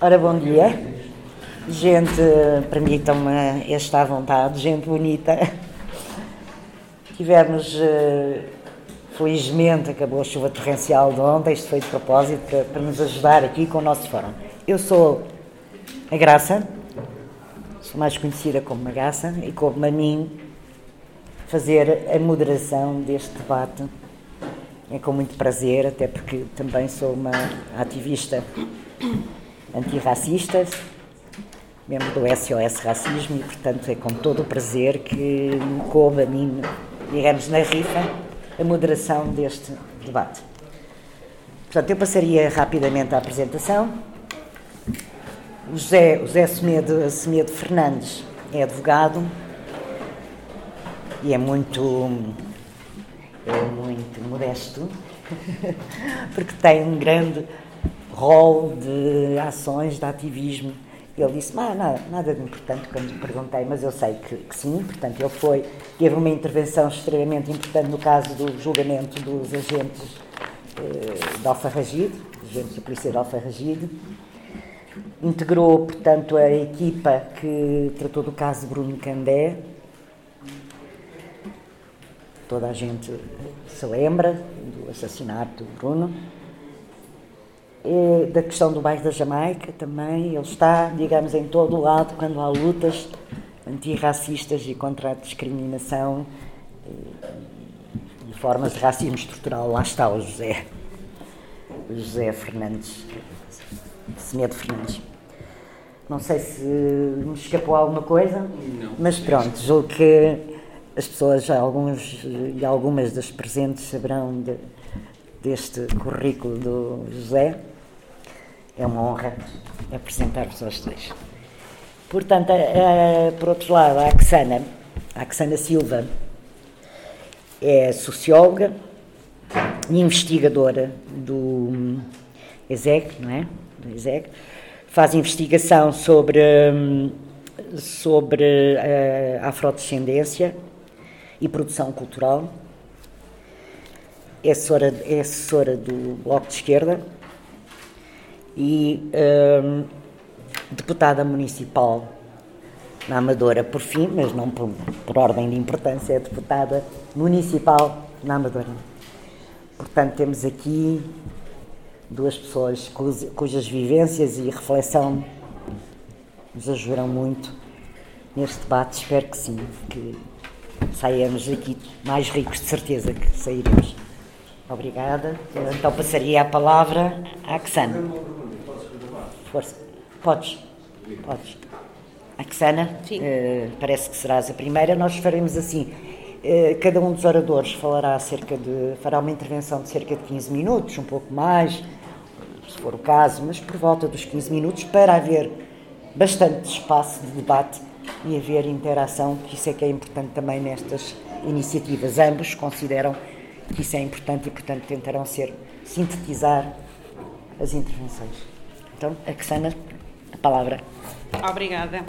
Ora, bom dia. Gente, permitam-me esta vontade, gente bonita. Tivemos, eh, felizmente, acabou a chuva torrencial de ontem, isto foi de propósito para, nos ajudar aqui com o nosso fórum. Eu sou a Graça, sou mais conhecida como Magaça, e como a mim fazer a moderação deste debate. É com muito prazer, até porque também sou uma ativista antirracista, membro do SOS Racismo, e portanto é com todo o prazer que me coube a mim, digamos, na rifa, a moderação deste debate. Portanto, eu passaria rapidamente à apresentação. O José, o José Semedo, Semedo Fernandes é advogado e é muito, é muito modesto, porque tem um grande rol de ações, de ativismo. Ele disse, ah, nada, nada de importante quando lhe perguntei, mas eu sei que, que, sim. Portanto, ele foi, teve uma intervenção extremamente importante no caso do julgamento dos agentes eh, de Alfarragide, agentes da Polícia de Alfarragide. Integrou, portanto, a equipa que tratou do caso Bruno Candé. Toda a gente se lembra do assassinato do Bruno da questão do bairro da Jamaica também. Ele está, digamos, em todo o lado quando há lutas antirracistas e contra a discriminação e formas de racismo estrutural. Lá está o José, o José Fernandes, Semedo Fernandes. Não sei se me escapou alguma coisa, Não. mas pronto, julgo que as pessoas, alguns e algumas das presentes saberão de, deste currículo do José. É uma honra apresentar-vos aos dois. Portanto, a, a, por outro lado, a Axana, a Axana Silva, é socióloga e investigadora do ESEG, não é? Do ESEG. Faz investigação sobre, sobre a afrodescendência e produção cultural. É assessora, é assessora do Bloco de Esquerda e hum, deputada municipal na Amadora, por fim, mas não por, por, ordem de importância, é deputada municipal na Amadora. Portanto, temos aqui duas pessoas cujas vivências e reflexão nos ajudaram muito neste debate. Espero que sim, que saiamos aqui mais ricos, de certeza que sairemos. Obrigada. Então passaria a palavra à Axana. Força. Podes. Podes. Axana, uh, parece que serás a primeira. Nós faremos assim. Uh, cada um dos oradores falará cerca de fará uma intervenção de cerca de 15 minutos, um pouco mais, se for o caso, mas por volta dos 15 minutos para haver bastante espaço de debate e haver interação, que isso é que é importante também nestas iniciativas. Ambos consideram que isso é importante e, portanto, tentarão ser sintetizar as intervenções. Então, Axana, a palavra. Obrigada.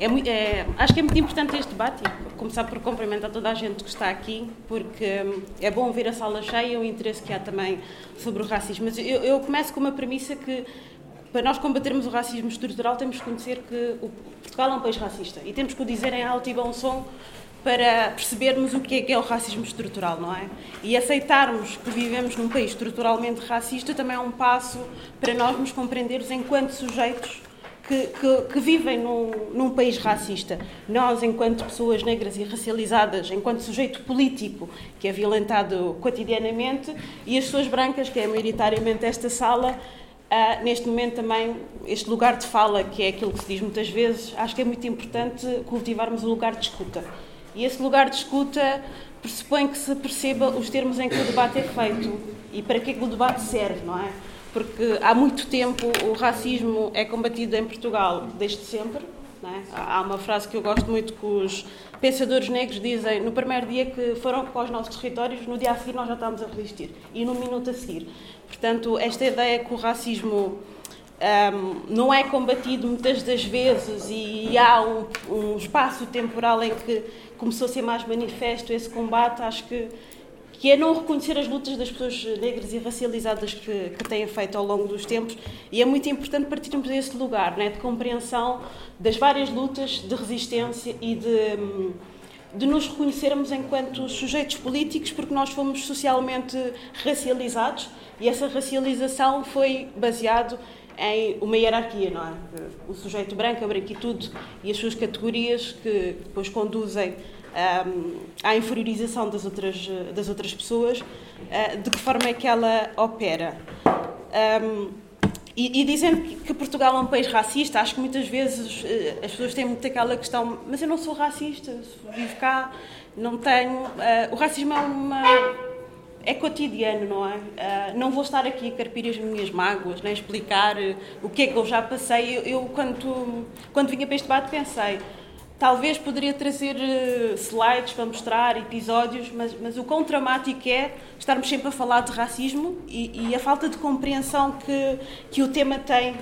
É, é, acho que é muito importante este debate começar por cumprimentar toda a gente que está aqui, porque hum, é bom ver a sala cheia e o interesse que há também sobre o racismo. Mas eu, eu começo com uma premissa que para nós combatermos o racismo estrutural temos que conhecer que o Portugal é um país racista e temos que o dizer em alto e bom som para percebermos o que é, que é o racismo estrutural, não é? E aceitarmos que vivemos num país estruturalmente racista também é um passo para nós nos compreendermos enquanto sujeitos que, que, que, vivem num, num, país racista. Nós, enquanto pessoas negras e racializadas, enquanto sujeito político que é violentado cotidianamente, e as pessoas brancas, que é maioritariamente esta sala, uh, neste momento também, este lugar de fala, que é aquilo que se diz muitas vezes, acho que é muito importante cultivarmos o lugar de escuta. E esse lugar de escuta pressupõe que se perceba os termos em que o debate é feito e para que, é que o debate serve, não é? Porque há muito tempo o racismo é combatido em Portugal desde sempre. É? Há uma frase que eu gosto muito que os pensadores negros dizem no primeiro dia que foram para os nossos territórios, no dia a seguir nós já estávamos a resistir e no minuto a seguir. Portanto, esta ideia que o racismo um, não é combatido muitas das vezes e há um, um espaço temporal em que começou a ser mais manifesto esse combate, acho que, que é não reconhecer as lutas das pessoas negras e racializadas que, que têm feito ao longo dos tempos. E é muito importante partirmos desse lugar, né, de compreensão das várias lutas de resistência e de, de nos reconhecermos enquanto sujeitos políticos, porque nós fomos socialmente racializados e essa racialização foi baseado em uma hierarquia, não é? O sujeito branco, a branquitude e as suas categorias que depois conduzem um, à inferiorização das outras, das outras pessoas, uh, de que forma é que ela opera. Um, e, e, dizendo que Portugal é um país racista, acho que muitas vezes uh, as pessoas têm muito aquela questão, mas eu não sou racista, vivo cá, não tenho. Uh, o racismo é uma é cotidiano, não é? Uh, não vou estar aqui a carpir as minhas mágoas, nem explicar uh, o que é que eu já passei. Eu, eu quando, quando vinha para este debate, pensei, talvez poderia trazer uh, slides para mostrar, episódios, mas, mas o quão dramático é estarmos sempre a falar de racismo e, e a falta de compreensão que, que o tema tem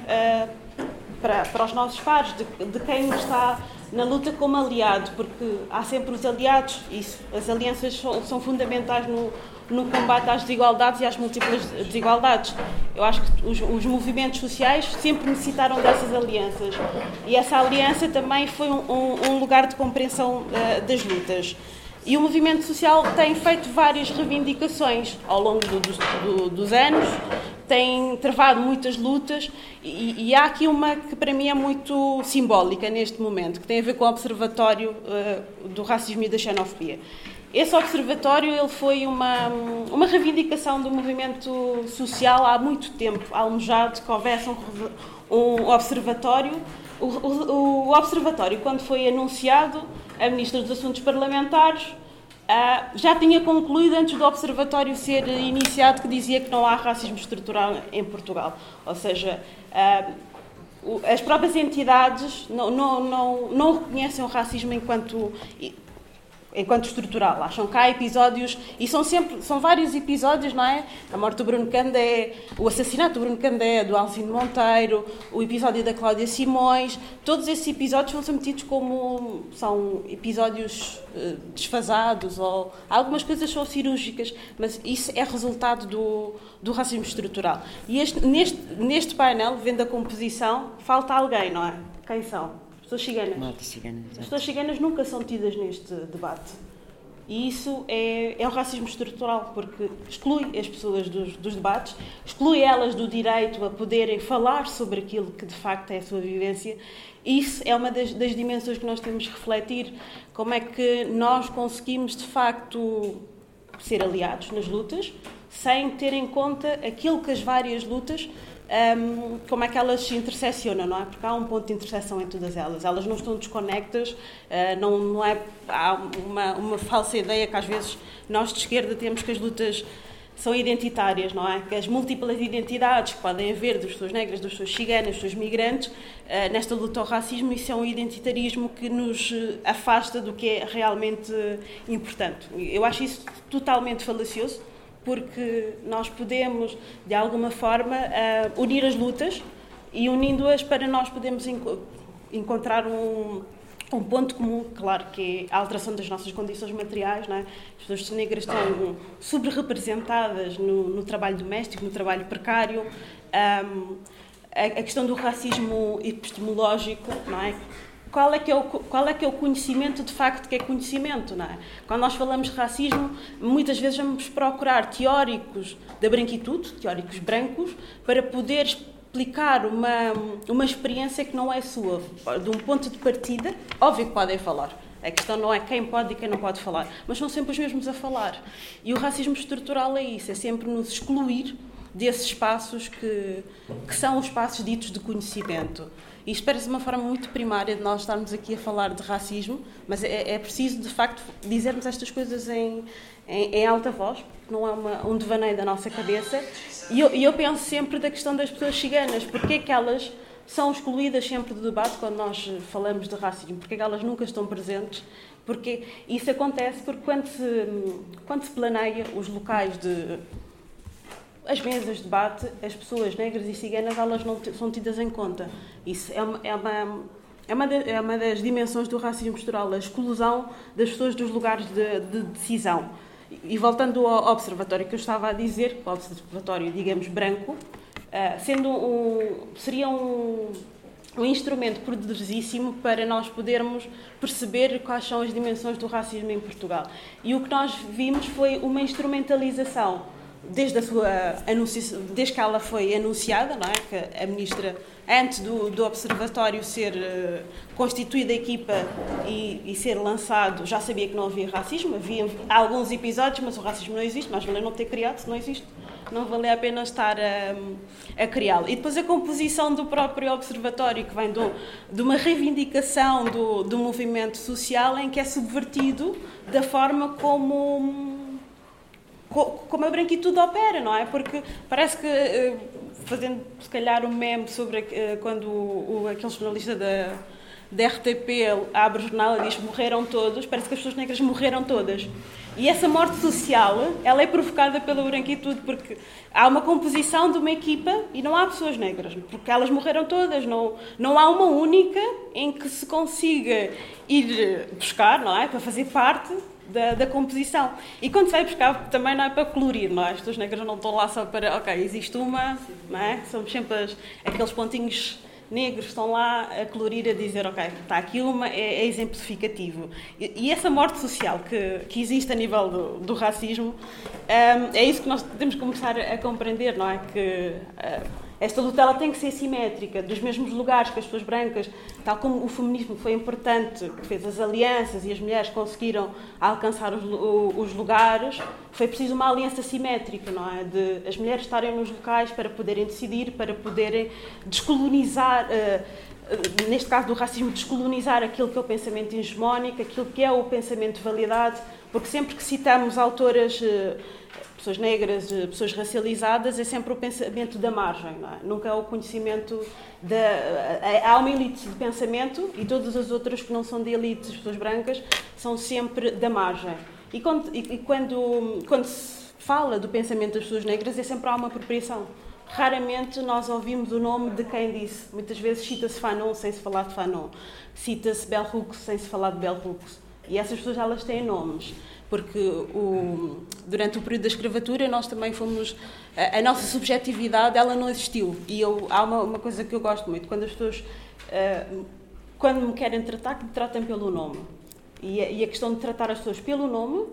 para, para os nossos pares, de, de quem está na luta como aliado, porque há sempre os aliados, isso, as alianças são, são fundamentais no, no combate às desigualdades e às múltiplas desigualdades. Eu acho que os, os, movimentos sociais sempre necessitaram dessas alianças e essa aliança também foi um, um, um lugar de compreensão uh, das lutas. E o movimento social tem feito várias reivindicações ao longo do, do, dos anos, tem travado muitas lutas e, e, há aqui uma que para mim é muito simbólica neste momento, que tem a ver com o Observatório uh, do Racismo e da Xenofobia. Esse observatório ele foi uma, uma reivindicação do movimento social há muito tempo, almejado que houvesse um, um observatório. O, o, o, observatório, quando foi anunciado, a Ministra dos Assuntos Parlamentares uh, já tinha concluído antes do observatório ser iniciado que dizia que não há racismo estrutural em Portugal. Ou seja, uh, as próprias entidades não, não, não, não reconhecem o racismo enquanto enquanto estrutural. Acham que há episódios, e são sempre, são vários episódios, não é? A morte do Bruno Candé, o assassinato do Bruno Candé, do Alcino Monteiro, o episódio da Cláudia Simões, todos esses episódios são submetidos como, são episódios uh, desfasados, ou algumas coisas são cirúrgicas, mas isso é resultado do, do racismo estrutural. E este, neste, neste painel, vendo a composição, falta alguém, não é? Quem são? Pessoas ciganas. Malta cigana, As pessoas ciganas nunca são tidas neste debate. E isso é, é um racismo estrutural, porque exclui as pessoas dos, dos, debates, exclui elas do direito a poderem falar sobre aquilo que de facto é a sua vivência. Isso é uma das, das dimensões que nós temos que refletir. Como é que nós conseguimos de facto ser aliados nas lutas, sem ter em conta aquilo que as várias lutas um, como é que elas se interseccionam, não é? Porque há um ponto de interseção em todas elas. Elas não estão desconectas, uh, não, não é, há uma, uma falsa ideia que às vezes nós de esquerda temos que as lutas são identitárias, não é? Que as múltiplas identidades que podem haver das pessoas negras, das pessoas ciganas, das pessoas migrantes, uh, nesta luta ao racismo, isso é um identitarismo que nos afasta do que é realmente importante. Eu acho isso totalmente falacioso porque nós podemos, de alguma forma, uh, unir as lutas e unindo-as para nós podermos enco encontrar um, um ponto comum, claro, que é a alteração das nossas condições materiais. Não é? As pessoas negras estão subrepresentadas no, no trabalho doméstico, no trabalho precário. Um, a, a questão do racismo epistemológico, não é? Qual é, que é o, qual é que é o conhecimento de facto que é conhecimento, não é? Quando nós falamos de racismo, muitas vezes vamos procurar teóricos da branquitude, teóricos brancos, para poder explicar uma, uma experiência que não é sua, de um ponto de partida, óbvio que podem falar. A questão não é quem pode e quem não pode falar, mas são sempre os mesmos a falar. E o racismo estrutural é isso, é sempre nos excluir desses espaços que, que são os espaços ditos de conhecimento. Isto parece uma forma muito primária de nós estarmos aqui a falar de racismo, mas é, é preciso, de facto, dizermos estas coisas em, em, em alta voz, porque não é uma, um devaneio da nossa cabeça. E eu, eu, penso sempre da questão das pessoas ciganas, porque é que elas são excluídas sempre do debate quando nós falamos de racismo, porque é que elas nunca estão presentes, porque isso acontece porque quando se, quando se planeia os locais de as mesas de debate, as pessoas negras e ciganas, elas não são tidas em conta. Isso é uma, é uma, é uma, de, é uma das dimensões do racismo estrutural, a exclusão das pessoas dos lugares de, de decisão. E voltando ao observatório que eu estava a dizer, o observatório, digamos, branco, sendo um, seria um, um instrumento poderosíssimo para nós podermos perceber quais são as dimensões do racismo em Portugal. E o que nós vimos foi uma instrumentalização desde a sua desde que ela foi anunciada, não é? Que a ministra antes do, do observatório ser uh, constituída a equipa e, e, ser lançado, já sabia que não havia racismo, havia alguns episódios, mas o racismo não existe, mas valeu não ter criado, se não existe não vale a pena estar a, a criá-lo. E depois a composição do próprio observatório, que vem do, de uma reivindicação do, do movimento social em que é subvertido da forma como como a branquitude opera, não é? Porque parece que, eh, fazendo se calhar um meme sobre eh, quando o, aquele jornalista da, da RTP abre o jornal e diz morreram todos, parece que as pessoas negras morreram todas. E essa morte social, ela é provocada pela branquitude, porque há uma composição de uma equipa e não há pessoas negras, porque elas morreram todas, não, não há uma única em que se consiga ir buscar, não é? Para fazer parte da, da, composição. E quando se vai buscar, também não é para colorir, não é? As pessoas negras não estão lá só para, ok, existe uma, não é? Somos sempre as, aqueles pontinhos negros estão lá a colorir, a dizer, ok, está aqui uma, é, é exemplificativo. E, e, essa morte social que, que existe a nível do, do racismo, um, é isso que nós temos que começar a compreender, não é? Que uh, esta luta ela tem que ser simétrica, dos mesmos lugares que as pessoas brancas, tal como o feminismo foi importante, que fez as alianças e as mulheres conseguiram alcançar os, os lugares, foi preciso uma aliança simétrica, não é? De as mulheres estarem nos locais para poderem decidir, para poderem descolonizar. Uh, neste caso do racismo, descolonizar aquilo que é o pensamento hegemónico, aquilo que é o pensamento de validade, porque sempre que citamos autoras uh, pessoas negras, eh, pessoas racializadas, é sempre o pensamento da margem, é? nunca é o conhecimento da. Eh, há uma elite de pensamento e todas as outras que não são de elite, as pessoas brancas, são sempre da margem. E quando, e quando, quando se fala do pensamento das pessoas negras, é sempre há uma apropriação. Raramente nós ouvimos o nome de quem disse. Muitas vezes cita-se Fanon sem se falar de Fanon. Cita-se Bell Hooks sem se falar de Bell Hooks. E essas pessoas elas têm nomes porque o, durante o período da escravatura nós também fomos a, a, nossa subjetividade ela não existiu e eu, há uma, uma, coisa que eu gosto muito quando as pessoas uh, quando me querem tratar que me tratem pelo nome e a, e a, questão de tratar as pessoas pelo nome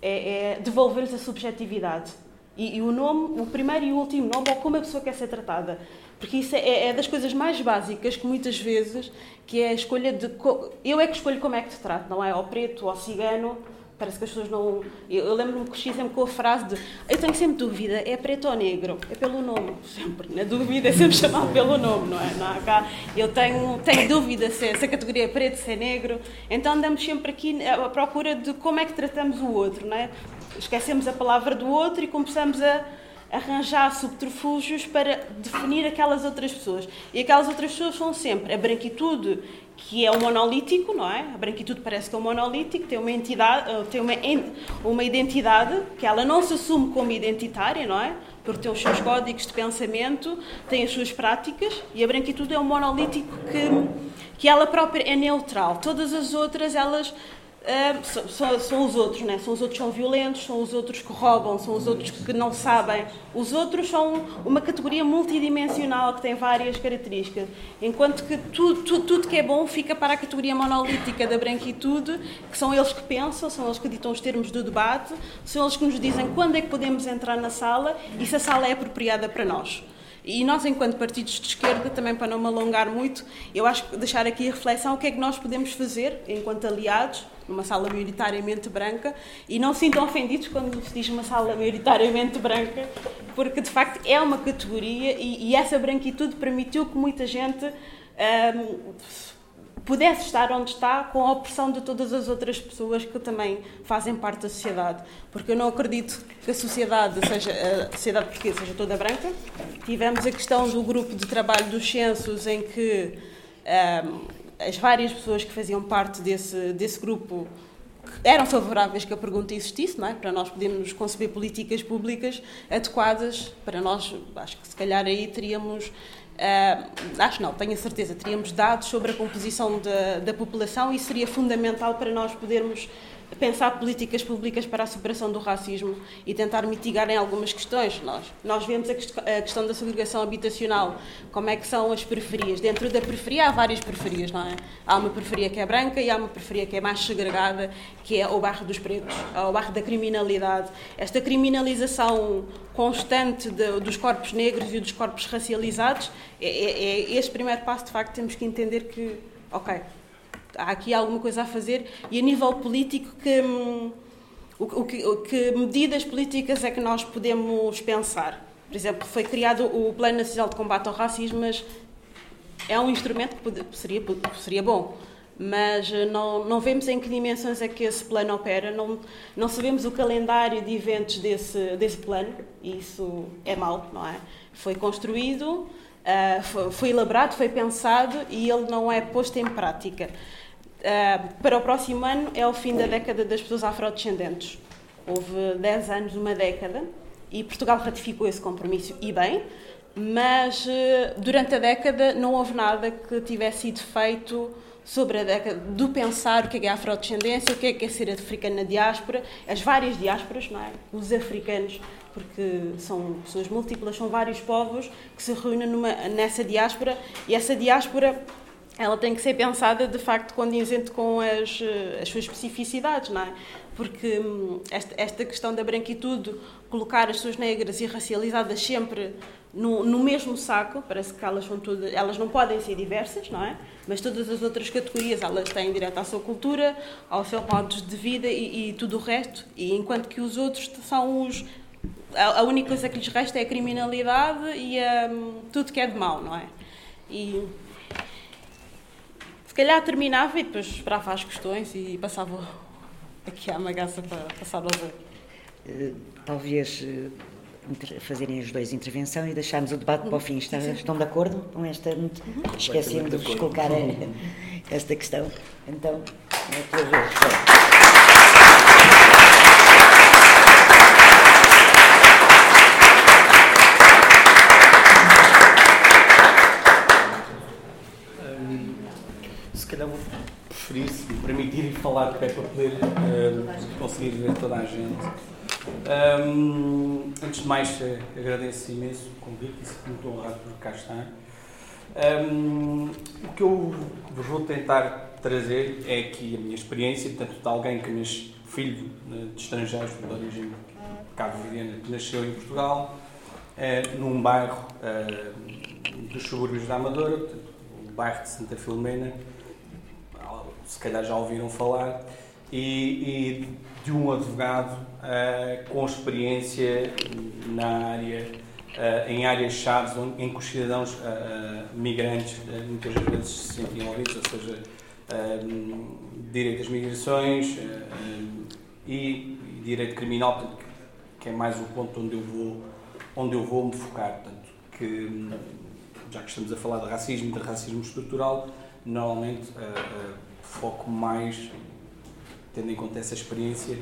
é, é devolver-lhes a subjetividade e, e, o nome, o primeiro e o último nome, ou como a pessoa quer ser tratada. Porque isso é, é, das coisas mais básicas que muitas vezes, que é a escolha de... Eu é que escolho como é que te trato, não é? Ao preto, ao cigano, Parece que as pessoas não. Eu, lembro-me que cresci sempre com a frase de eu tenho sempre dúvida, é preto ou negro? É pelo nome, sempre. Na dúvida é sempre chamado pelo nome, não é? Não cá. Eu tenho, tenho dúvida se, se a categoria é preto, se é negro. Então andamos sempre aqui à procura de como é que tratamos o outro, não é? Esquecemos a palavra do outro e começamos a arranjar subterfúgios para definir aquelas outras pessoas. E aquelas outras pessoas são sempre a branquitude que é um monolítico, não é? A branquitude parece que é um monolítico, tem uma entidade, eh, tem uma, uma identidade que ela não se assume como identitária, não é? Porque tem os seus códigos de pensamento, tem as suas práticas e a branquitude é um monolítico que, que ela própria é neutral. Todas as outras, elas São, são, os outros, né? são os outros que são violentos, são os outros que roubam, são os outros que não sabem. Os outros são uma categoria multidimensional que tem várias características, enquanto que tudo, tudo, tudo que é bom fica para a categoria monolítica da branquitude, que são eles que pensam, são eles que ditam os termos do debate, são eles que nos dizem quando é que podemos entrar na sala e se a sala é apropriada para nós. E nós, enquanto partidos de esquerda, também para não me alongar muito, eu acho que deixar aqui a reflexão o que é que nós podemos fazer, enquanto aliados, numa sala maioritariamente branca, e não se sintam ofendidos quando se diz uma sala maioritariamente branca, porque de facto é uma categoria e, e essa branquitude permitiu que muita gente. Um, pudesse estar onde está com a opressão de todas as outras pessoas que também fazem parte da sociedade. Porque eu não acredito que a sociedade, seja a sociedade portuguesa, seja toda branca. Tivemos a questão do grupo de trabalho dos censos, em que um, as várias pessoas que faziam parte desse, desse grupo eram favoráveis que a pergunta existisse, não é? Para nós podermos conceber políticas públicas adequadas, para nós, acho que se calhar aí teríamos Uh, acho não, tenho a certeza, teríamos dados sobre a composição da, da população e seria fundamental para nós podermos pensar políticas públicas para a superação do racismo e tentar mitigar em algumas questões. Nós, nós vemos a, questão da segregação habitacional, como é que são as periferias. Dentro da periferia há várias periferias, não é? Há uma periferia que é branca e há uma periferia que é mais segregada, que é o bairro dos pretos, é o bairro da criminalidade. Esta criminalização constante de, dos corpos negros e dos corpos racializados é, é, é este primeiro passo, de facto, temos que entender que, ok, há aqui alguma coisa a fazer e a nível político que, hum, o, que, que medidas políticas é que nós podemos pensar? Por exemplo, foi criado o Plano Nacional de Combate ao Racismo, mas é um instrumento que seria, seria bom, mas eh, não, não vemos em que dimensões é que esse plano opera, não, não sabemos o calendário de eventos desse, desse plano, e isso é mau, não é? Foi construído, uh, foi, foi elaborado, foi pensado e ele não é posto em prática. Uh, para o próximo ano é o fim da década das pessoas afrodescendentes. Houve 10 anos, uma década, e Portugal ratificou esse compromisso, e bem, mas uh, durante a década não houve nada que tivesse sido feito sobre a década do pensar o que é, a afrodescendência, o que é, que é ser africano na diáspora, as várias diásporas, não é? Os africanos, porque são pessoas múltiplas, são vários povos que se reúnem numa, nessa diáspora e essa diáspora ela tem que ser pensada de facto condizente com as, eh, as suas especificidades, não é? Porque hum, esta, esta questão da branquitude, colocar as pessoas negras e racializadas sempre no, no mesmo saco, parece que elas são todas, elas não podem ser diversas, não é? Mas todas as outras categorias, elas têm direito à sua cultura, ao seu modo de vida e, e tudo o resto, e enquanto que os outros são os a, a única coisa que lhes resta é a criminalidade e um, tudo que é de mau, não é? E calhar terminava e depois esperava as questões e passava aqui à magaça para passar aos outros. Uh, talvez uh, fazerem os dois intervenção e deixarmos o debate para o fim. Está, estão de acordo com esta? Uhum. Esquecendo de vos colocar a, esta questão. Então, é a tua vez. Preferir, se me permitirem falar de pé para poder uh, conseguir ver toda a gente. Um, antes de mais, uh, agradeço imenso o convite e muito honrado por cá estar. Um, o que eu vos vou tentar trazer é aqui a minha experiência, portanto, de alguém que nasce filho uh, de estrangeiros de origem cabo-verdiana, que nasceu em Portugal, uh, num bairro dos subúrbios da Amadora, o bairro de Santa Filomena, se calhar já ouviram falar, e, e de um advogado uh, com experiência na área, uh, em áreas-chave em que os cidadãos uh, migrantes muitas vezes se sentem envolvidos, ou seja, direito às migrações e, e, direito criminal, portanto, que é mais o ponto onde eu vou, onde eu vou me focar. Portanto, que, já que estamos a falar de racismo, de racismo estrutural, normalmente foco mais, tendo em conta essa experiência,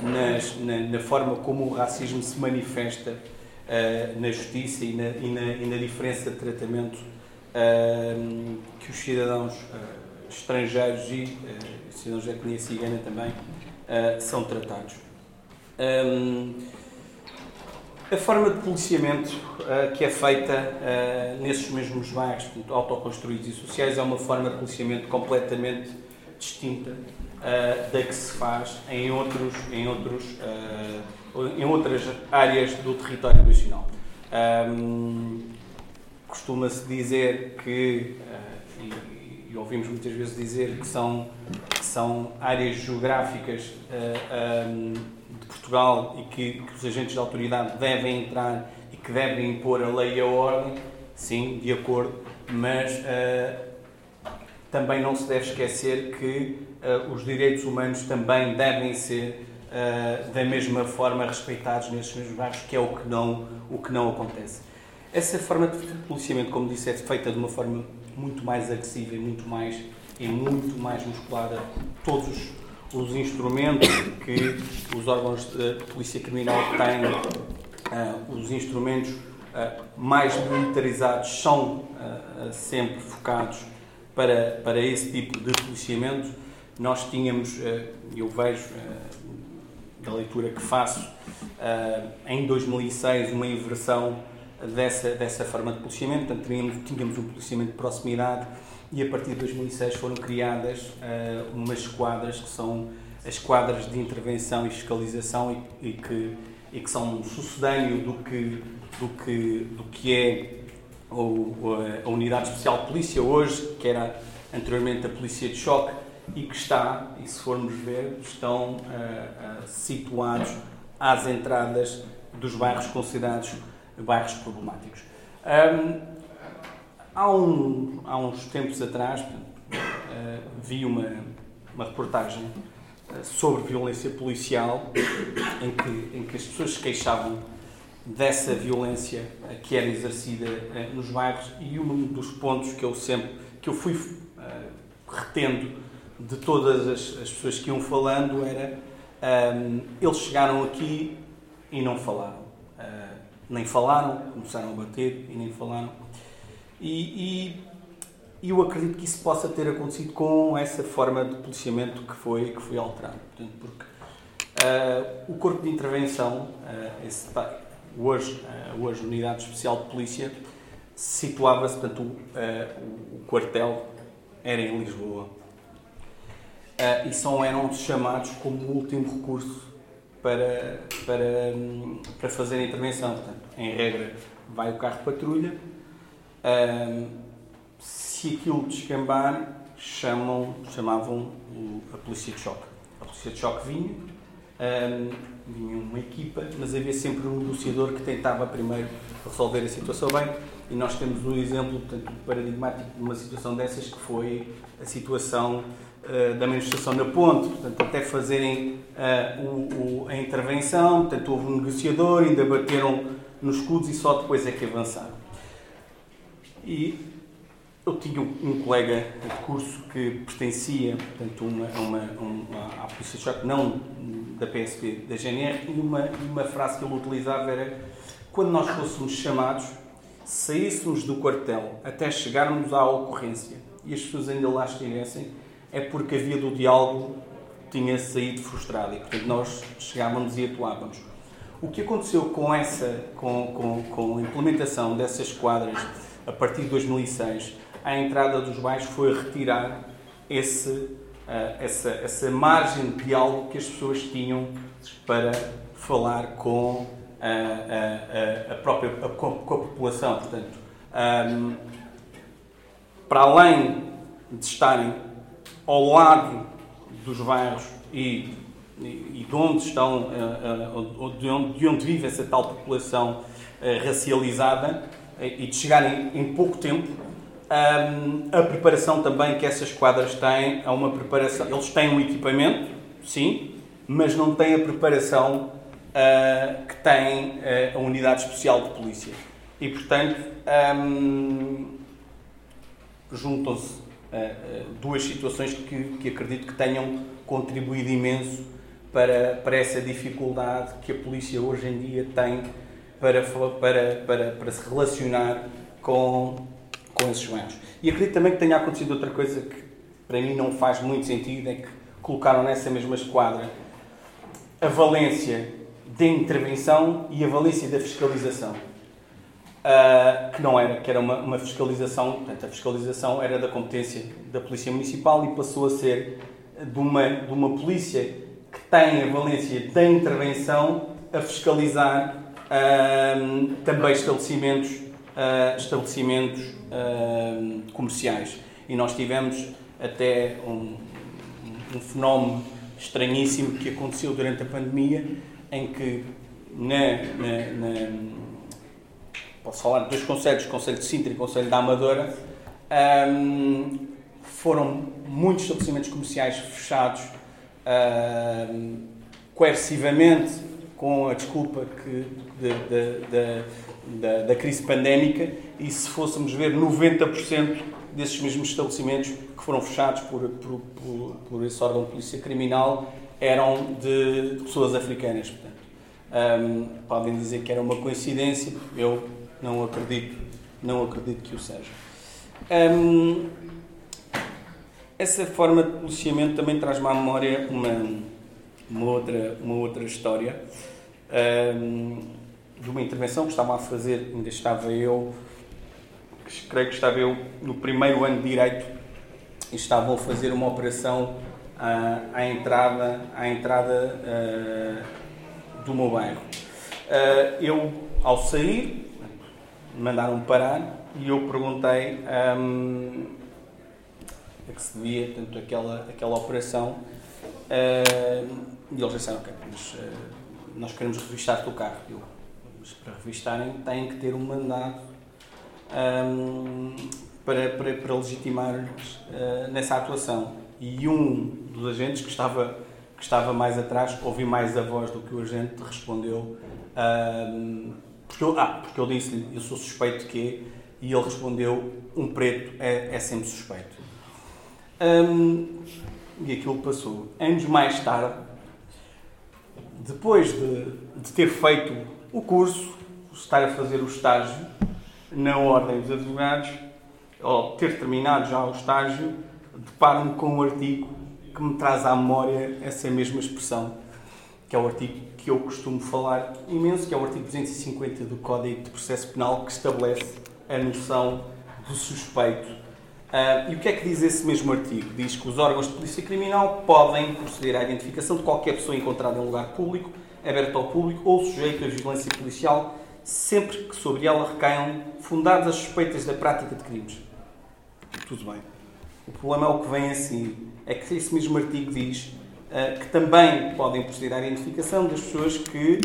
nas, na, na, forma como o racismo se manifesta uh, na justiça e na, e, na, e na, diferença de tratamento uh, que os cidadãos uh, estrangeiros e cidadãos da etnia cigana também são tratados. Um, a forma de policiamento que é feita nesses mesmos bairros autoconstruídos e sociais é uma forma de policiamento completamente distinta uh, da que se faz em, outros, em, outros, uh, em outras áreas do território nacional. Um, Costuma-se dizer que, uh, e, e, ouvimos muitas vezes dizer que são, que são áreas geográficas um, de Portugal e que, que os agentes da autoridade devem entrar e que devem impor a lei e a ordem, sim, de acordo, mas também não se deve esquecer que uh, os direitos humanos também devem ser uh, da mesma forma respeitados nesses mesmos bairros, que é o que não, o que não acontece. Essa forma de policiamento, como disse, é feita de uma forma muito mais agressiva e muito mais, e muito mais musculada. Todos os instrumentos que os órgãos de polícia criminal têm, uh, os instrumentos uh, mais militarizados são uh, sempre focados para, para esse tipo de policiamento. nós tínhamos, eu vejo da leitura que faço, em 2006 uma inversão dessa, dessa forma de policiamento, portanto tínhamos, tínhamos um policiamento de proximidade e a partir de 2006 foram criadas umas esquadras que são as esquadras de intervenção e fiscalização e, e, que, e que são um sucedâneo do que, do que, do que é o, a Unidade Especial de Polícia hoje, que era anteriormente a Polícia de Choque, e que está, e se formos ver, estão uh, uh, situados às entradas dos bairros considerados bairros problemáticos. Um, há, um, há, uns tempos atrás uh, vi uma, uma reportagem sobre violência policial em que, em que as pessoas se queixavam dessa violência uh, que era exercida nos bairros e um dos pontos que eu sempre que eu fui retendo de todas as, as, pessoas que iam falando era um, eles chegaram aqui e não falaram nem falaram, começaram a bater e nem falaram. E, e, eu acredito que isso possa ter acontecido com essa forma de policiamento que foi, que foi alterado. Portanto, porque uh, o corpo de intervenção, uh, esse, hoje, uh, hoje Unidade Especial de Polícia, situava-se, portanto, o, o, quartel era em Lisboa. e só eram chamados como último recurso para, para, para fazer a intervenção. Portanto, em regra, vai o carro de patrulha. Um, se aquilo descambar, chamam, chamavam a polícia de choque. A polícia de choque vinha, um, vinha uma equipa, mas havia sempre um negociador que tentava primeiro resolver a situação bem. E nós temos um exemplo portanto, paradigmático de uma situação dessas que foi a situação uh, da manifestação na ponte, portanto, até fazerem uh, o, o, a intervenção, portanto, houve um negociador, ainda bateram nos escudos e só depois é que avançaram. E eu tinha um colega de curso que pertencia portanto, uma, uma, uma, à Polícia de Choque, não da PSP, da GNR, e uma, uma frase que ele utilizava era quando nós fôssemos chamados, saíssemos do quartel até chegarmos à ocorrência e as pessoas ainda lá estivessem, é porque a via do diálogo tinha saído frustrada e, portanto, nós chegávamos e atuávamos. O que aconteceu com, essa, com, com, com a implementação dessas quadras a partir de 2006, a entrada dos bairros foi retirar esse, essa, essa margem de diálogo que as pessoas tinham para falar com a, a, a própria a, com a população. Portanto, um, para além de estarem ao lado dos bairros e e de onde estão, eh, eh, de onde, de onde vive essa tal população eh, racializada e de chegarem em pouco tempo, a preparação também que essas quadras têm é uma preparação. Eles têm um equipamento, sim, mas não têm a preparação que tem a unidade especial de polícia. E portanto juntam-se duas situações que, que acredito que tenham contribuído imenso para, para essa dificuldade que a polícia hoje em dia tem para, para, para, para se relacionar com, com esses bairros. E acredito também que tenha acontecido outra coisa que para mim não faz muito sentido, é que colocaram nessa mesma esquadra a valência da intervenção e a valência da fiscalização. Uh, que não era, que era uma, uma fiscalização, portanto, a fiscalização era da competência da Polícia Municipal e passou a ser de uma, de uma polícia que tem a valência da intervenção a fiscalizar uh, também estabelecimentos, uh, estabelecimentos uh, comerciais. E nós tivemos até um, um, fenómeno estranhíssimo que aconteceu durante a pandemia, em que na, na, na posso falar de dois conselhos, Conselho de Sintra e Conselho da Amadora, um, foram muitos estabelecimentos comerciais fechados uh, coercivamente com a desculpa que, de, de, de, da, da crise pandémica e se fôssemos ver 90% desses mesmos estabelecimentos que foram fechados por, por, por, por esse órgão de polícia criminal eram de, pessoas africanas. Portanto, um, podem dizer que era uma coincidência, eu não acredito, não acredito que o seja. Um, essa forma de policiamento também traz-me à memória uma, uma, outra, uma outra história um, de uma intervenção que estava a fazer, ainda estava eu, creio que estava eu no primeiro ano de Direito e estavam a fazer uma operação à, à entrada, à entrada uh, do meu bairro. Uh, eu, ao sair, mandaram-me parar e eu perguntei um, a que se devia portanto, aquela, aquela operação uh, e eles disseram, ok, mas nós queremos revistar o carro. Eu, mas para revistarem têm que ter um mandado um, para, para, para legitimar uh, nessa atuação. E um dos agentes que estava, que estava mais atrás, ouvi mais a voz do que o agente, respondeu um, porque eu, ah, porque eu disse-lhe, eu sou suspeito de quê? E ele respondeu, um preto é, é sempre suspeito. Um, e aquilo passou. Anos mais tarde, depois de, de ter feito o curso, estar a fazer o estágio na Ordem dos Advogados, ou ter terminado já o estágio, deparo-me com um artigo que me traz à memória essa mesma expressão, que é o artigo que eu costumo falar imenso, que é o artigo 250 do Código de Processo Penal, que estabelece a noção do suspeito. Uh, e o que é que diz esse mesmo artigo? Diz que os órgãos de polícia criminal podem proceder à identificação de qualquer pessoa encontrada em lugar público, aberto ao público ou sujeito à vigilância policial, sempre que sobre ela recaiam fundadas as suspeitas da prática de crimes. Tudo bem. O problema é o que vem assim. É que esse mesmo artigo diz uh, que também podem proceder à identificação das pessoas que,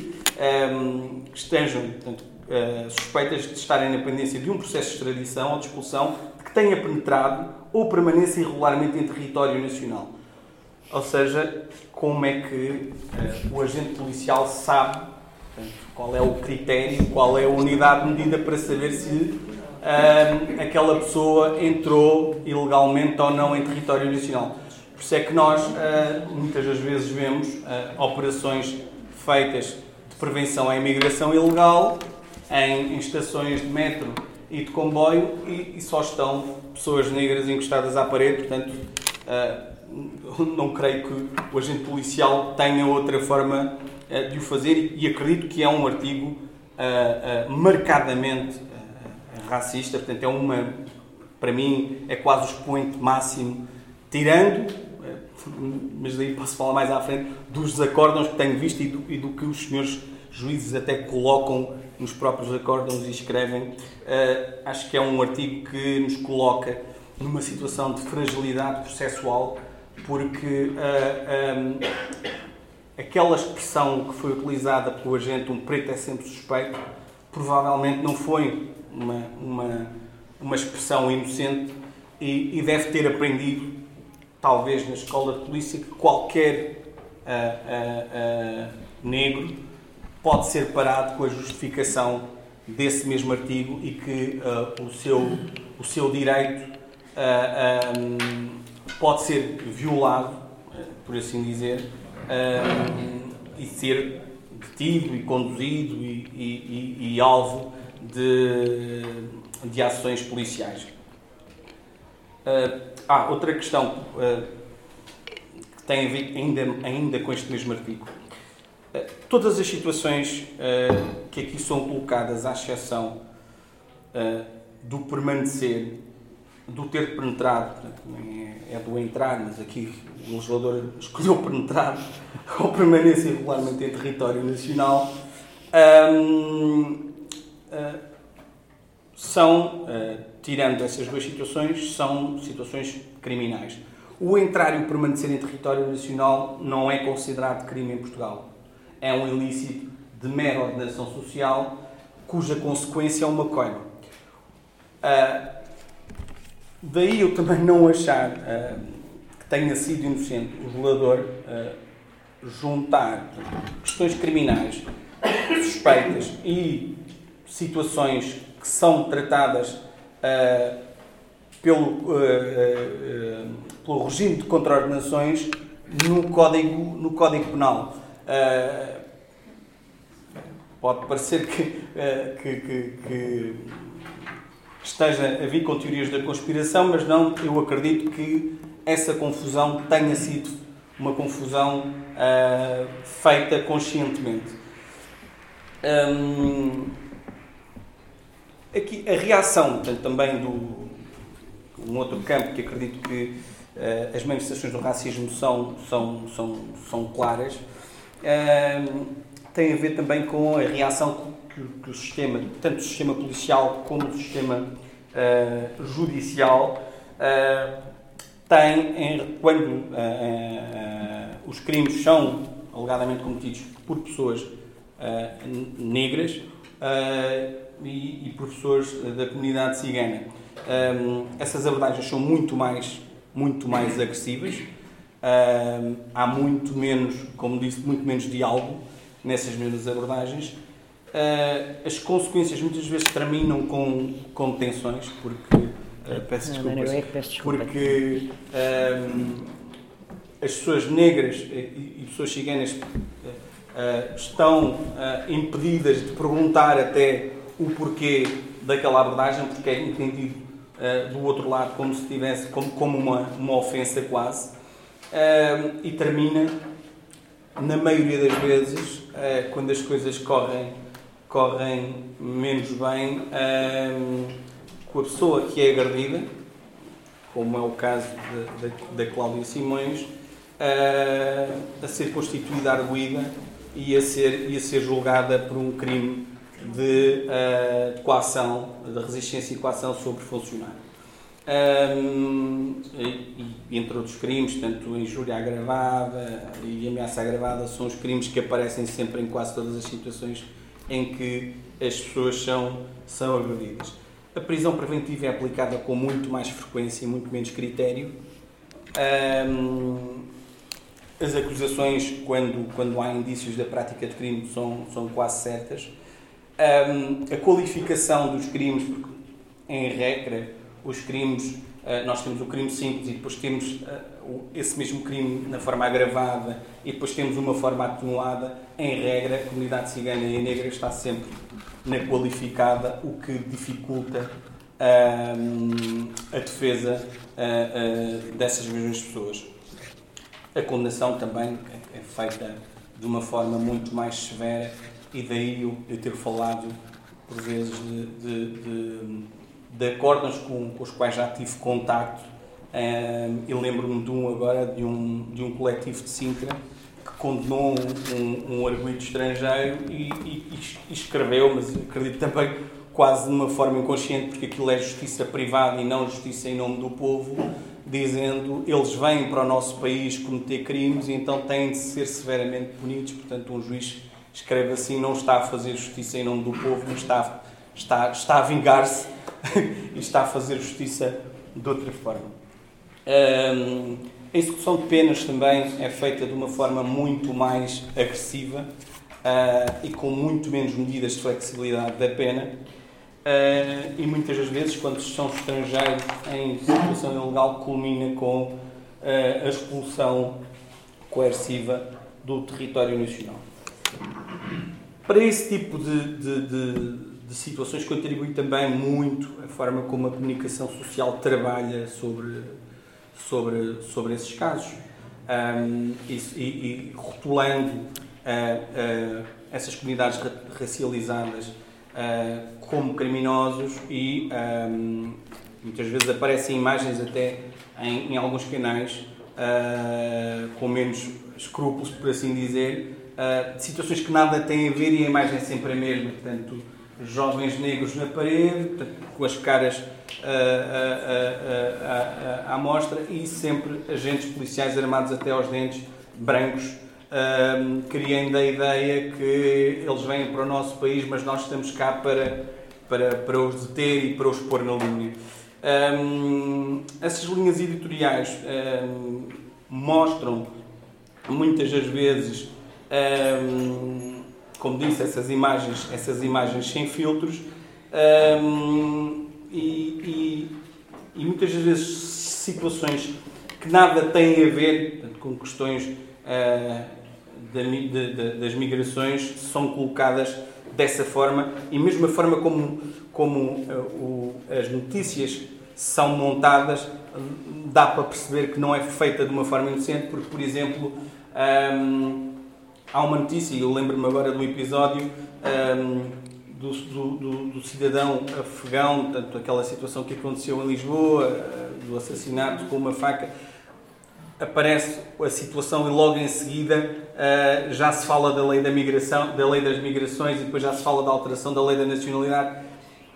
um, que estejam portanto, uh, suspeitas de estarem na pendência de um processo de extradição ou de expulsão de que tenha penetrado ou permanência irregularmente em território nacional. Ou seja, como é que uh, o agente policial sabe portanto, qual é o critério, qual é a unidade de medida para saber se uh, aquela pessoa entrou ilegalmente ou não em território nacional. Por isso é que nós uh, muitas das vezes vemos operações feitas de prevenção à imigração ilegal em, em estações de metro e de comboio e, e, só estão pessoas negras encostadas à parede, portanto, não creio que o agente policial tenha outra forma uh, de o fazer e acredito que é um artigo uh, marcadamente racista, portanto, é uma, para mim, é quase o expoente máximo, tirando, mas daí posso falar mais à frente, dos desacórdãos que tenho visto e do, e do que os senhores juízes até colocam nos próprios acórdãos e escrevem. Uh, acho que é um artigo que nos coloca numa situação de fragilidade processual, porque uh, um, aquela expressão que foi utilizada pelo agente, um preto é sempre suspeito, provavelmente não foi uma, uma, uma expressão inocente e, e deve ter aprendido, talvez na escola de polícia, que qualquer uh, negro pode ser parado com a justificação desse mesmo artigo e que uh, o, seu, o seu direito uh, um, pode ser violado, por assim dizer, e ser detido e conduzido e, e, e, e alvo de, de ações policiais. ah, outra questão que tem a ver ainda, ainda com este mesmo artigo Todas as situações que aqui são colocadas, à exceção do permanecer, do ter penetrado, portanto, é, é do entrar, mas aqui o legislador escolheu penetrar ou permanência regularmente em território nacional, uh, são, tirando essas duas situações, são situações criminais. O entrar e o permanecer em território nacional não é considerado crime em Portugal é um ilícito de mera ordenação social, cuja consequência é uma coima. Uh, daí eu também não achar uh, que tenha sido inocente o jogador uh, juntar questões criminais, suspeitas e situações que são tratadas pelo, pelo regime de contraordenações no Código, no código Penal. Uh, pode parecer que, uh, que, que, que, esteja a vir com teorias da conspiração, mas não, eu acredito que essa confusão tenha sido uma confusão uh, feita conscientemente. Um, aqui a reação portanto, também do um outro campo que acredito que uh, as manifestações do racismo são, são, são, são claras, uh, tem a ver também com a reação que, que o sistema, tanto o sistema policial como o sistema uh, judicial, tem em, quando os crimes são alegadamente cometidos por pessoas negras e, e por pessoas da comunidade cigana um, essas abordagens são muito mais, muito mais agressivas. Um, há muito menos, como disse, muito menos diálogo nessas mesmas abordagens. Uh, as consequências muitas vezes terminam com, com tensões, porque. Uh, peço, desculpas, não, não, é peço desculpa. Porque um, as pessoas negras e, e pessoas ciganas uh, estão impedidas de perguntar até o porquê daquela abordagem, porque é entendido uh, do outro lado como se tivesse como, como uma, uma ofensa quase uh, e termina na maioria das vezes uh, quando as coisas correm correm menos bem com a pessoa que é agredida como é o caso da Cláudia Simões a ser constituída arguída e a ser, e a ser julgada por um crime de, uh, de coação, de resistência e coação sobre funcionário. Um, e, e, entre outros crimes, tanto injúria agravada e ameaça agravada, são os crimes que aparecem sempre em quase todas as situações em que as pessoas são, são agredidas. A prisão preventiva é aplicada com muito mais frequência e muito menos critério. Um, as acusações, quando, quando há indícios da prática de crime, são, são quase certas um, a qualificação dos crimes, porque em regra os crimes, uh, nós temos o crime simples e depois temos uh, esse mesmo crime na forma agravada e depois temos uma forma atenuada, em regra a comunidade cigana e negra está sempre na qualificada, o que dificulta um, a defesa dessas mesmas pessoas. A condenação também é feita de uma forma muito mais severa e daí eu, eu ter falado por vezes de, de, de, de acordos com, com, os quais já tive contacto. Um, eu lembro-me de um agora, de um, de um coletivo de Sintra, que condenou um, um, estrangeiro e, e, e, escreveu, mas acredito também quase de uma forma inconsciente, porque aquilo é justiça privada e não justiça em nome do povo, dizendo eles vêm para o nosso país cometer crimes e então têm de ser severamente punidos. Portanto, um juiz escreve assim, não está a fazer justiça em nome do povo, mas está, está, está a vingar-se e está a fazer justiça de outra forma. A execução de penas também é feita de uma forma muito mais agressiva uh, e com muito menos medidas de flexibilidade da pena. Uh, e muitas das vezes, quando são estrangeiros em situação ilegal, culmina com uh, a expulsão coerciva do território nacional. Para esse tipo de, de, de, de, situações contribui também muito a forma como a comunicação social trabalha sobre, sobre, sobre esses casos um, e, e, e, rotulando uh, uh, essas comunidades racializadas uh, como criminosos e um, muitas vezes aparecem imagens até em, em alguns canais com menos escrúpulos, por assim dizer, uh, situaçõões que nada têm a ver e a imagem é sempre a mesma. Portanto, jovens negros na parede, com as caras à mostra e sempre agentes policiais armados até aos dentes, brancos, uh, criando a ideia que eles vêm para o nosso país, mas nós estamos cá para, para, para os deter e para os pôr na linha. Um, essas linhas editoriais um, mostram muitas das vezes um, como disse, essas imagens, essas imagens sem filtros um, e, e, e, muitas vezes situações que nada têm a ver portanto, com questões uh, de, de, das migrações são colocadas dessa forma. E mesmo a forma como, como uh, o, as notícias são montadas, dá para perceber que não é feita de uma forma inocente, porque, por exemplo, um, há uma notícia, eu lembro-me agora do episódio um, do, do, do, cidadão afegão, tanto aquela situação que aconteceu em Lisboa, do assassinato com uma faca, aparece a situação e logo em seguida uh, já se fala da lei da migração, da lei das migrações e depois já se fala da alteração da lei da nacionalidade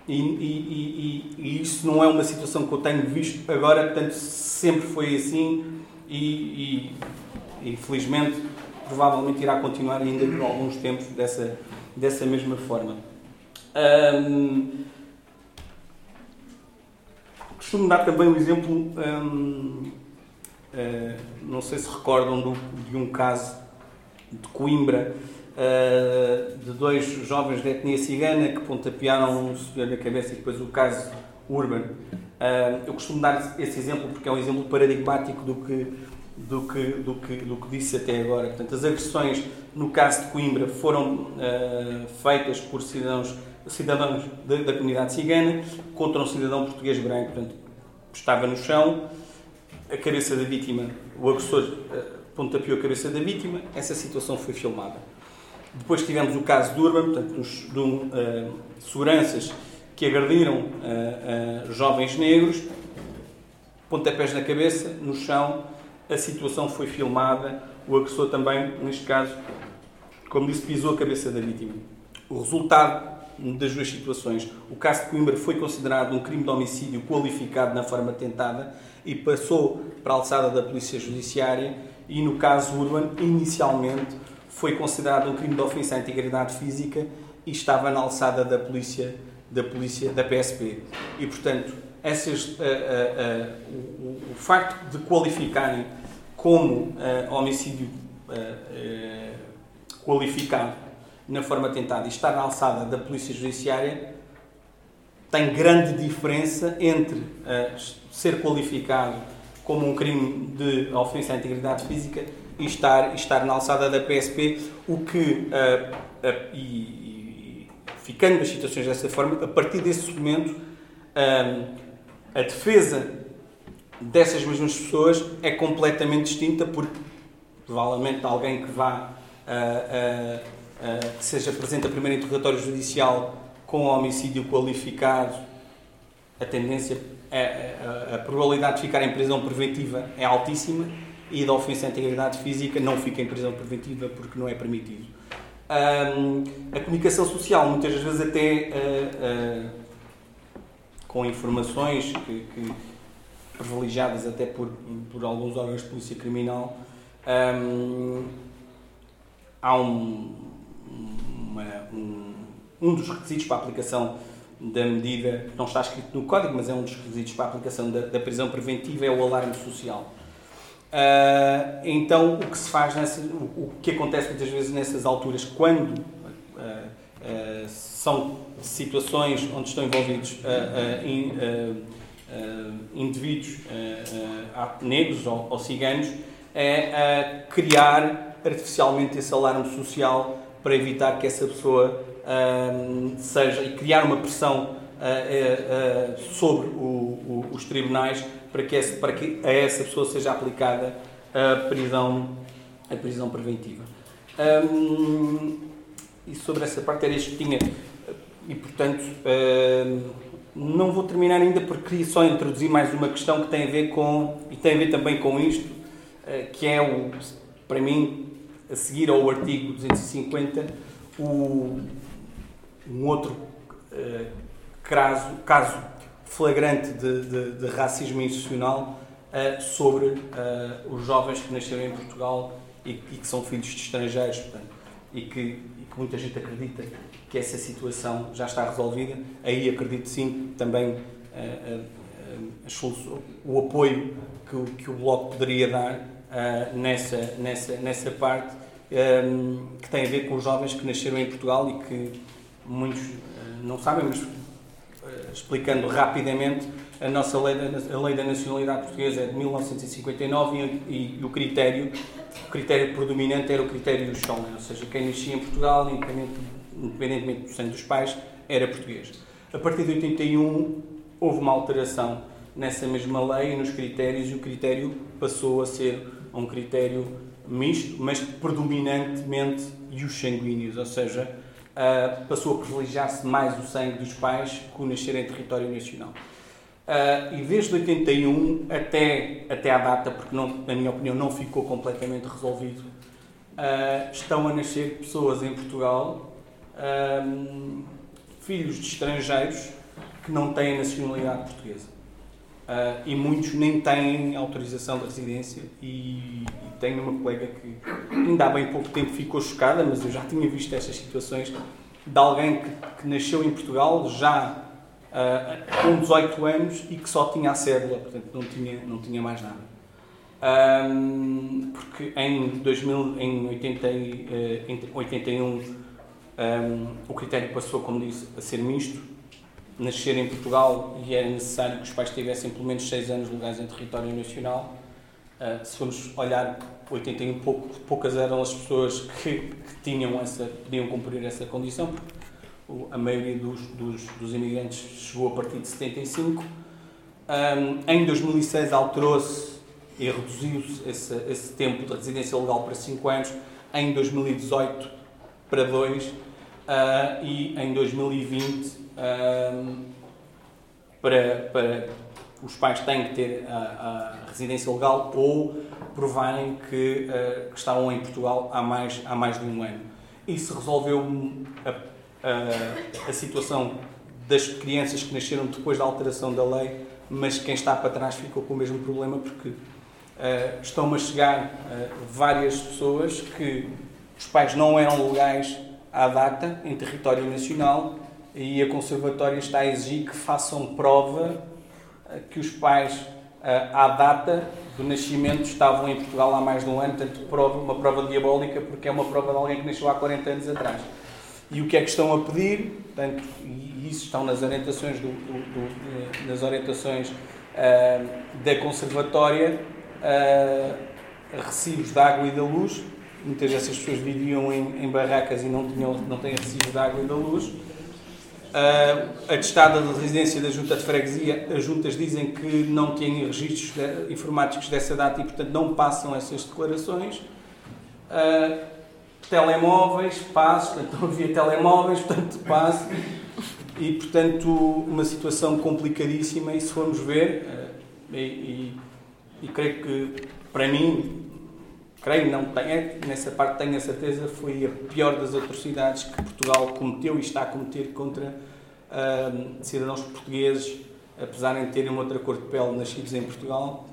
e, e, e, e isso não é uma situação que eu tenho visto agora, portanto sempre foi assim e, infelizmente provavelmente irá continuar ainda por alguns tempos dessa, dessa mesma forma. Um, costumo dar também um exemplo um, Uh, não sei se recordam do, de um caso de Coimbra uh, de dois jovens de etnia cigana que pontapearam um senhor na cabeça e depois o caso Urban. Uh, eu costumo dar esse exemplo porque é um exemplo paradigmático do que, do que, do que, do que disse até agora. Portanto, as agressões no caso de Coimbra foram feitas por cidadãos, cidadãos da, da comunidade cigana contra um cidadão português branco. Portanto, estava no chão a cabeça da vítima, o agressor uh, pontapeou a cabeça da vítima, essa situação foi filmada. Depois tivemos o caso de Urban, portanto, dos, de um, uh, seguranças que agrediram uh, jovens negros, pontapés na cabeça, no chão, a situação foi filmada, o agressor também, neste caso, como disse, pisou a cabeça da vítima. O resultado das duas situações, o caso de Coimbra foi considerado um crime de homicídio qualificado na forma tentada, e passou para a alçada da Polícia Judiciária e no caso Urban, inicialmente foi considerado um crime de ofensa à integridade física e estava na alçada da Polícia da Polícia da PSP. E portanto, essas, uh, uh, uh, o, o, facto de qualificarem como homicídio qualificado na forma tentada e estar na alçada da Polícia Judiciária tem grande diferença entre uh, ser qualificado como um crime de ofensa à integridade física e estar, estar na alçada da PSP, o que, uh, uh, e, ficando nas situações dessa forma, a partir desse momento, a defesa dessas mesmas pessoas é completamente distinta, porque provavelmente alguém que vá, que seja presente a primeiro interrogatório judicial com homicídio qualificado, a tendência, a, a, a, probabilidade de ficar em prisão preventiva é altíssima e da ofensa à integridade física não fica em prisão preventiva porque não é permitido. Um, a comunicação social, muitas vezes até uh, uh, com informações que, que, privilegiadas até por, por alguns órgãos de polícia criminal, um, há um, uma, um um dos requisitos para a aplicação da medida, não está escrito no código, mas é um dos requisitos para a aplicação da, da prisão preventiva, é o alarme social. Uh, então, o que se faz, nessa, o, o, que acontece muitas vezes nessas alturas, quando uh, uh, são situações onde estão envolvidos in, indivíduos negros ou, ou ciganos, é criar artificialmente esse alarme social para evitar que essa pessoa seja e criar uma pressão sobre o, os tribunais para que, esse, para que a essa pessoa seja aplicada a prisão, a prisão preventiva. Um, e sobre essa parte era isto que tinha. E, portanto, uh, não vou terminar ainda porque queria só introduzir mais uma questão que tem a ver com, e tem a ver também com isto, uh, que é, o, para mim, a seguir ao artigo 250, o, um outro uh, caso, caso flagrante de, de, de racismo institucional uh, sobre uh, os jovens que nasceram em Portugal e, e, que são filhos de estrangeiros, portanto, e que, que muita gente acredita que essa situação já está resolvida. Aí acredito sim também o apoio que o, Bloco poderia dar nessa, nessa, nessa parte um, que tem a ver com os jovens que nasceram em Portugal e que muitos não sabem, mas explicando rapidamente, a nossa lei da, a lei da nacionalidade portuguesa é de 1959 e, e, o critério o critério predominante era o critério do chão, ou seja, quem nascia em Portugal, independentemente do sangue dos pais, era português. A partir de 81 houve uma alteração nessa mesma lei, nos critérios, e o critério passou a ser um critério misto, mas predominantemente e os sanguíneos, ou seja, uh, passou a privilegiar-se mais o sangue dos pais que o nascer em território nacional. Uh, e desde 81 até, até à data, porque não, na minha opinião não ficou completamente resolvido, uh, estão a nascer pessoas em Portugal, filhos de estrangeiros que não têm nacionalidade portuguesa. Uh, e muitos nem têm autorização de residência e, e tenho uma colega que ainda há bem pouco tempo ficou chocada, mas eu já tinha visto estas situações de alguém que, que nasceu em Portugal já uh, com 18 anos e que só tinha a cédula, portanto não tinha, não tinha mais nada. Um, porque em 2000, em 80, uh, 81 um, o critério passou, como disse, a ser misto nascer em Portugal e era necessário que os pais tivessem pelo menos 6 anos legais em território nacional. Uh, se formos olhar, 81 pouco, poucas eram as pessoas que, que, tinham essa, podiam cumprir essa condição, porque a maioria dos, dos, dos, imigrantes chegou a partir de 75. Um, em 2006 alterou-se e reduziu-se esse, esse tempo de residência legal para 5 anos, em 2018 para 2 uh, ah, e em 2020 para, para os pais têm que ter a, a residência legal ou provarem que, uh, que, estavam em Portugal há mais, há mais de um ano. Isso resolveu a, a, a situação das crianças que nasceram depois da alteração da lei, mas quem está para trás ficou com o mesmo problema porque uh, estão a chegar uh, várias pessoas que os pais não eram legais à data em território nacional e a Conservatória está a exigir que façam prova eh, que os pais, eh, à data do nascimento, estavam em Portugal há mais de um ano, portanto, prova, uma prova diabólica, porque é uma prova de alguém que nasceu há 40 anos atrás. E o que é que estão a pedir, portanto, e isso estão nas orientações, do, do, do, nas orientações uh, da Conservatória, uh, recibos de água e da luz. Muitas dessas pessoas viviam em, em barracas e não, tinham, não têm recibos de água e da luz Uh, atestada de residência da Junta de Freguesia, as juntas dizem que não têm registros de, informáticos dessa data e, portanto, não passam essas declarações. Uh, telemóveis, passo, não havia telemóveis, portanto, passo. E, portanto, uma situação complicadíssima. E se formos ver, uh, e, e, e, creio que, para mim, creio, não tenho, nessa parte tenho a certeza, foi a pior das atrocidades que Portugal cometeu e está a cometer contra uh, cidadãos portugueses, apesar de terem uma outra cor de pele nascidos em Portugal,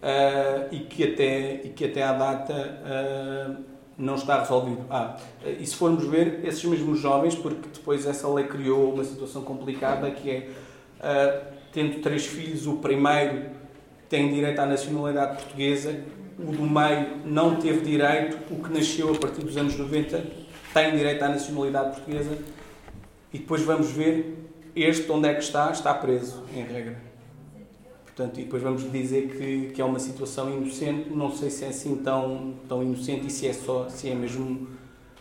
uh, e, que até, e que até à data uh, não está resolvido. Ah, e se formos ver, esses mesmos jovens, porque depois essa lei criou uma situação complicada, que é, tendo três filhos, o primeiro tem direito à nacionalidade portuguesa, o do meio não teve direito, o que nasceu a partir dos anos 90 tem direito à nacionalidade portuguesa e depois vamos ver este onde é que está, está preso, em regra. Portanto, e depois vamos dizer que, que é uma situação inocente, não sei se é assim tão, tão inocente e se é só, se é mesmo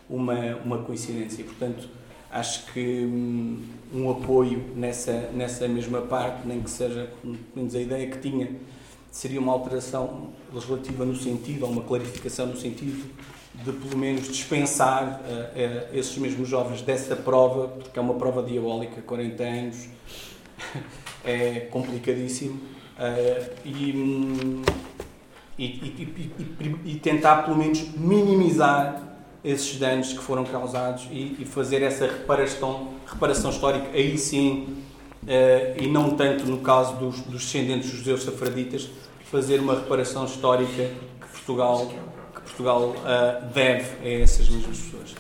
uma, uma coincidência. Portanto, acho que hum, um apoio nessa, nessa mesma parte, nem que seja, pelo menos a ideia que tinha, seria uma alteração legislativa no sentido, ou uma clarificação no sentido de pelo menos dispensar uh, uh, esses mesmos jovens dessa prova, porque é uma prova diabólica, 40 anos, é complicadíssimo, uh, e, e, e, e, tentar pelo menos minimizar esses danos que foram causados e, fazer essa reparação, reparação histórica, aí sim, e não tanto no caso dos, dos descendentes judeus safraditas, fazer uma reparação histórica que Portugal, que Portugal uh, deve a essas mesmas pessoas.